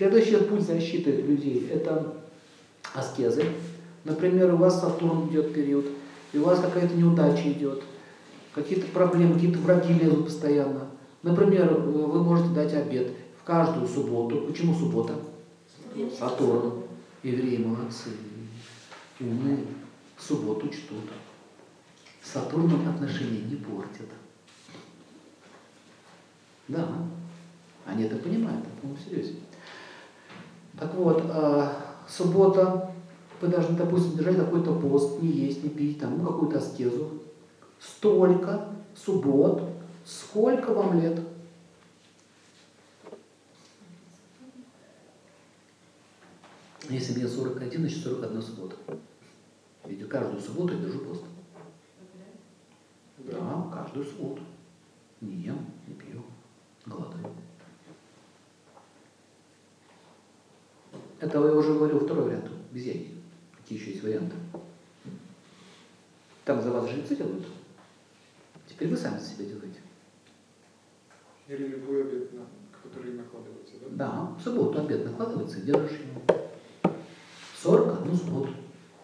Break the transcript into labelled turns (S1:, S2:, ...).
S1: Следующий путь защиты людей – это аскезы. Например, у вас Сатурн идет период, и у вас какая-то неудача идет, какие-то проблемы, какие-то враги лезут постоянно. Например, вы можете дать обед в каждую субботу. Почему суббота? Сатурн. Евреи молодцы, умные, в субботу чтут. С Сатурном отношения не портят. Да, они это понимают, это по серьезе. Так вот, э, суббота, вы должны, допустим, держать какой-то пост, не есть, не пить, там, ну, какую-то аскезу. Столько суббот, сколько вам лет? Если мне 41, значит 41 суббота. Ведь каждую субботу я держу пост. Да каждую субботу. Не ем, не пью, Это я уже говорил второй вариант, без яйца. Какие еще есть варианты? Там за вас жрецы делают. Теперь вы сами за себя делаете.
S2: Или любой обед, на который накладывается, да?
S1: Да, в субботу обед накладывается держишь его. 41 субботу.